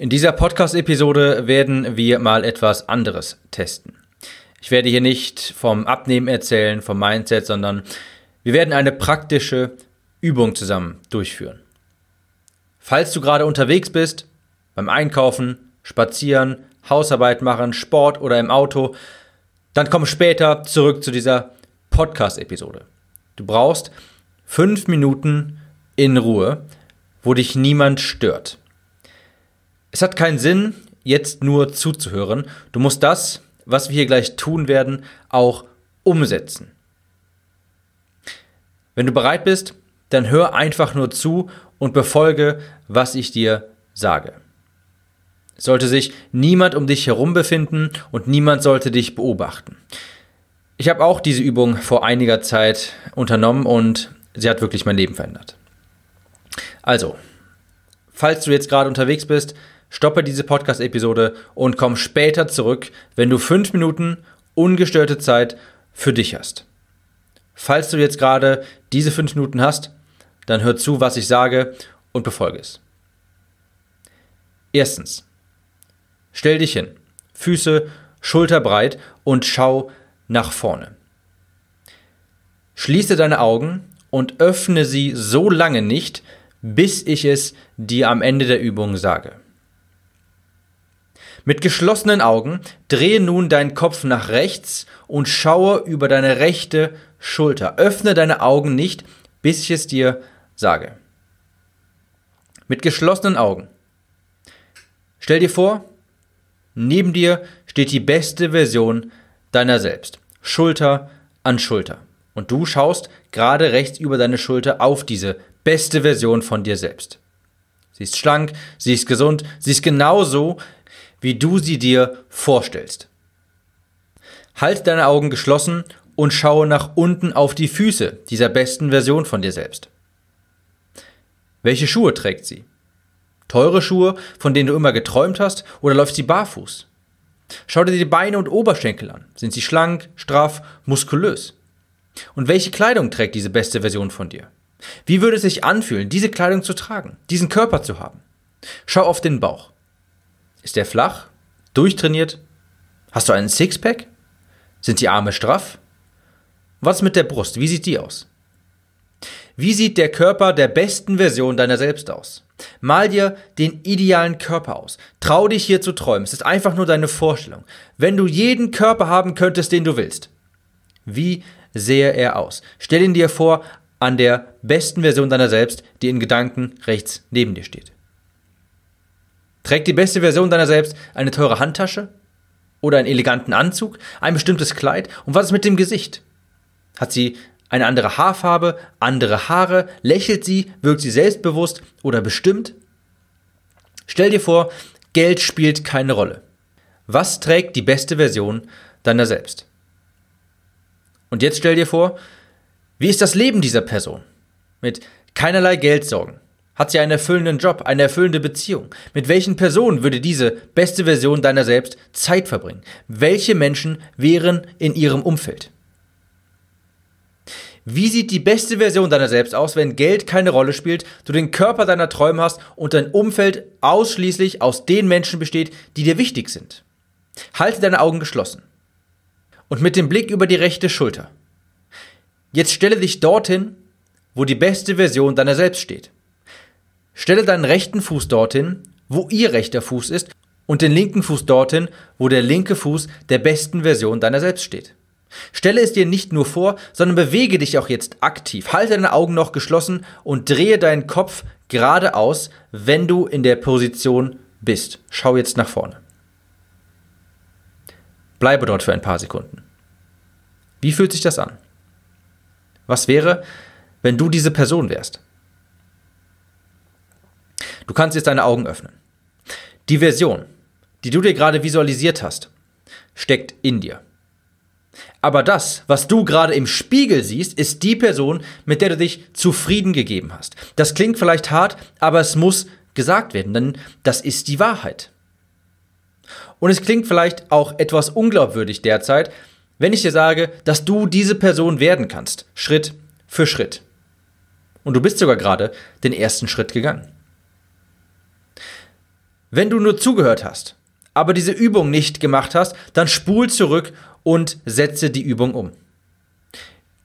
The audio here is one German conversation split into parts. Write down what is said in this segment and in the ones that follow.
In dieser Podcast-Episode werden wir mal etwas anderes testen. Ich werde hier nicht vom Abnehmen erzählen, vom Mindset, sondern wir werden eine praktische Übung zusammen durchführen. Falls du gerade unterwegs bist, beim Einkaufen, Spazieren, Hausarbeit machen, Sport oder im Auto, dann komm später zurück zu dieser Podcast-Episode. Du brauchst fünf Minuten in Ruhe, wo dich niemand stört. Es hat keinen Sinn, jetzt nur zuzuhören. Du musst das, was wir hier gleich tun werden, auch umsetzen. Wenn du bereit bist, dann hör einfach nur zu und befolge, was ich dir sage. Es sollte sich niemand um dich herum befinden und niemand sollte dich beobachten. Ich habe auch diese Übung vor einiger Zeit unternommen und sie hat wirklich mein Leben verändert. Also, falls du jetzt gerade unterwegs bist, stoppe diese Podcast-Episode und komm später zurück, wenn du fünf Minuten ungestörte Zeit für dich hast. Falls du jetzt gerade diese fünf Minuten hast, dann hör zu, was ich sage und befolge es. Erstens, stell dich hin, Füße schulterbreit und schau nach vorne. Schließe deine Augen und öffne sie so lange nicht, bis ich es dir am Ende der Übung sage. Mit geschlossenen Augen drehe nun deinen Kopf nach rechts und schaue über deine rechte Schulter. Öffne deine Augen nicht, bis ich es dir sage. Mit geschlossenen Augen. Stell dir vor, neben dir steht die beste Version deiner selbst. Schulter an Schulter. Und du schaust gerade rechts über deine Schulter auf diese beste Version von dir selbst. Sie ist schlank, sie ist gesund, sie ist genauso, wie du sie dir vorstellst. Halt deine Augen geschlossen und schaue nach unten auf die Füße dieser besten Version von dir selbst. Welche Schuhe trägt sie? Teure Schuhe, von denen du immer geträumt hast, oder läuft sie barfuß? Schau dir die Beine und Oberschenkel an. Sind sie schlank, straff, muskulös? Und welche Kleidung trägt diese beste Version von dir? Wie würde es sich anfühlen, diese Kleidung zu tragen, diesen Körper zu haben? Schau auf den Bauch. Ist der flach? Durchtrainiert? Hast du einen Sixpack? Sind die Arme straff? Was mit der Brust? Wie sieht die aus? Wie sieht der Körper der besten Version deiner selbst aus? Mal dir den idealen Körper aus. Trau dich hier zu träumen. Es ist einfach nur deine Vorstellung. Wenn du jeden Körper haben könntest, den du willst. Wie sähe er aus? Stell ihn dir vor an der besten Version deiner selbst, die in Gedanken rechts neben dir steht. Trägt die beste Version deiner selbst eine teure Handtasche? Oder einen eleganten Anzug? Ein bestimmtes Kleid? Und was ist mit dem Gesicht? Hat sie eine andere Haarfarbe, andere Haare? Lächelt sie? Wirkt sie selbstbewusst oder bestimmt? Stell dir vor, Geld spielt keine Rolle. Was trägt die beste Version deiner selbst? Und jetzt stell dir vor, wie ist das Leben dieser Person? Mit keinerlei Geldsorgen, hat sie einen erfüllenden Job, eine erfüllende Beziehung? Mit welchen Personen würde diese beste Version deiner selbst Zeit verbringen? Welche Menschen wären in ihrem Umfeld? Wie sieht die beste Version deiner selbst aus, wenn Geld keine Rolle spielt, du den Körper deiner Träume hast und dein Umfeld ausschließlich aus den Menschen besteht, die dir wichtig sind? Halte deine Augen geschlossen und mit dem Blick über die rechte Schulter. Jetzt stelle dich dorthin, wo die beste Version deiner selbst steht. Stelle deinen rechten Fuß dorthin, wo ihr rechter Fuß ist, und den linken Fuß dorthin, wo der linke Fuß der besten Version deiner selbst steht. Stelle es dir nicht nur vor, sondern bewege dich auch jetzt aktiv. Halte deine Augen noch geschlossen und drehe deinen Kopf geradeaus, wenn du in der Position bist. Schau jetzt nach vorne. Bleibe dort für ein paar Sekunden. Wie fühlt sich das an? Was wäre, wenn du diese Person wärst? Du kannst jetzt deine Augen öffnen. Die Version, die du dir gerade visualisiert hast, steckt in dir. Aber das, was du gerade im Spiegel siehst, ist die Person, mit der du dich zufrieden gegeben hast. Das klingt vielleicht hart, aber es muss gesagt werden, denn das ist die Wahrheit. Und es klingt vielleicht auch etwas unglaubwürdig derzeit, wenn ich dir sage, dass du diese Person werden kannst, Schritt für Schritt. Und du bist sogar gerade den ersten Schritt gegangen. Wenn du nur zugehört hast, aber diese Übung nicht gemacht hast, dann spul zurück und setze die Übung um.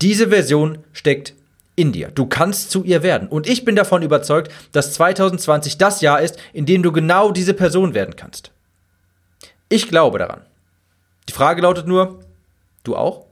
Diese Version steckt in dir. Du kannst zu ihr werden. Und ich bin davon überzeugt, dass 2020 das Jahr ist, in dem du genau diese Person werden kannst. Ich glaube daran. Die Frage lautet nur, du auch?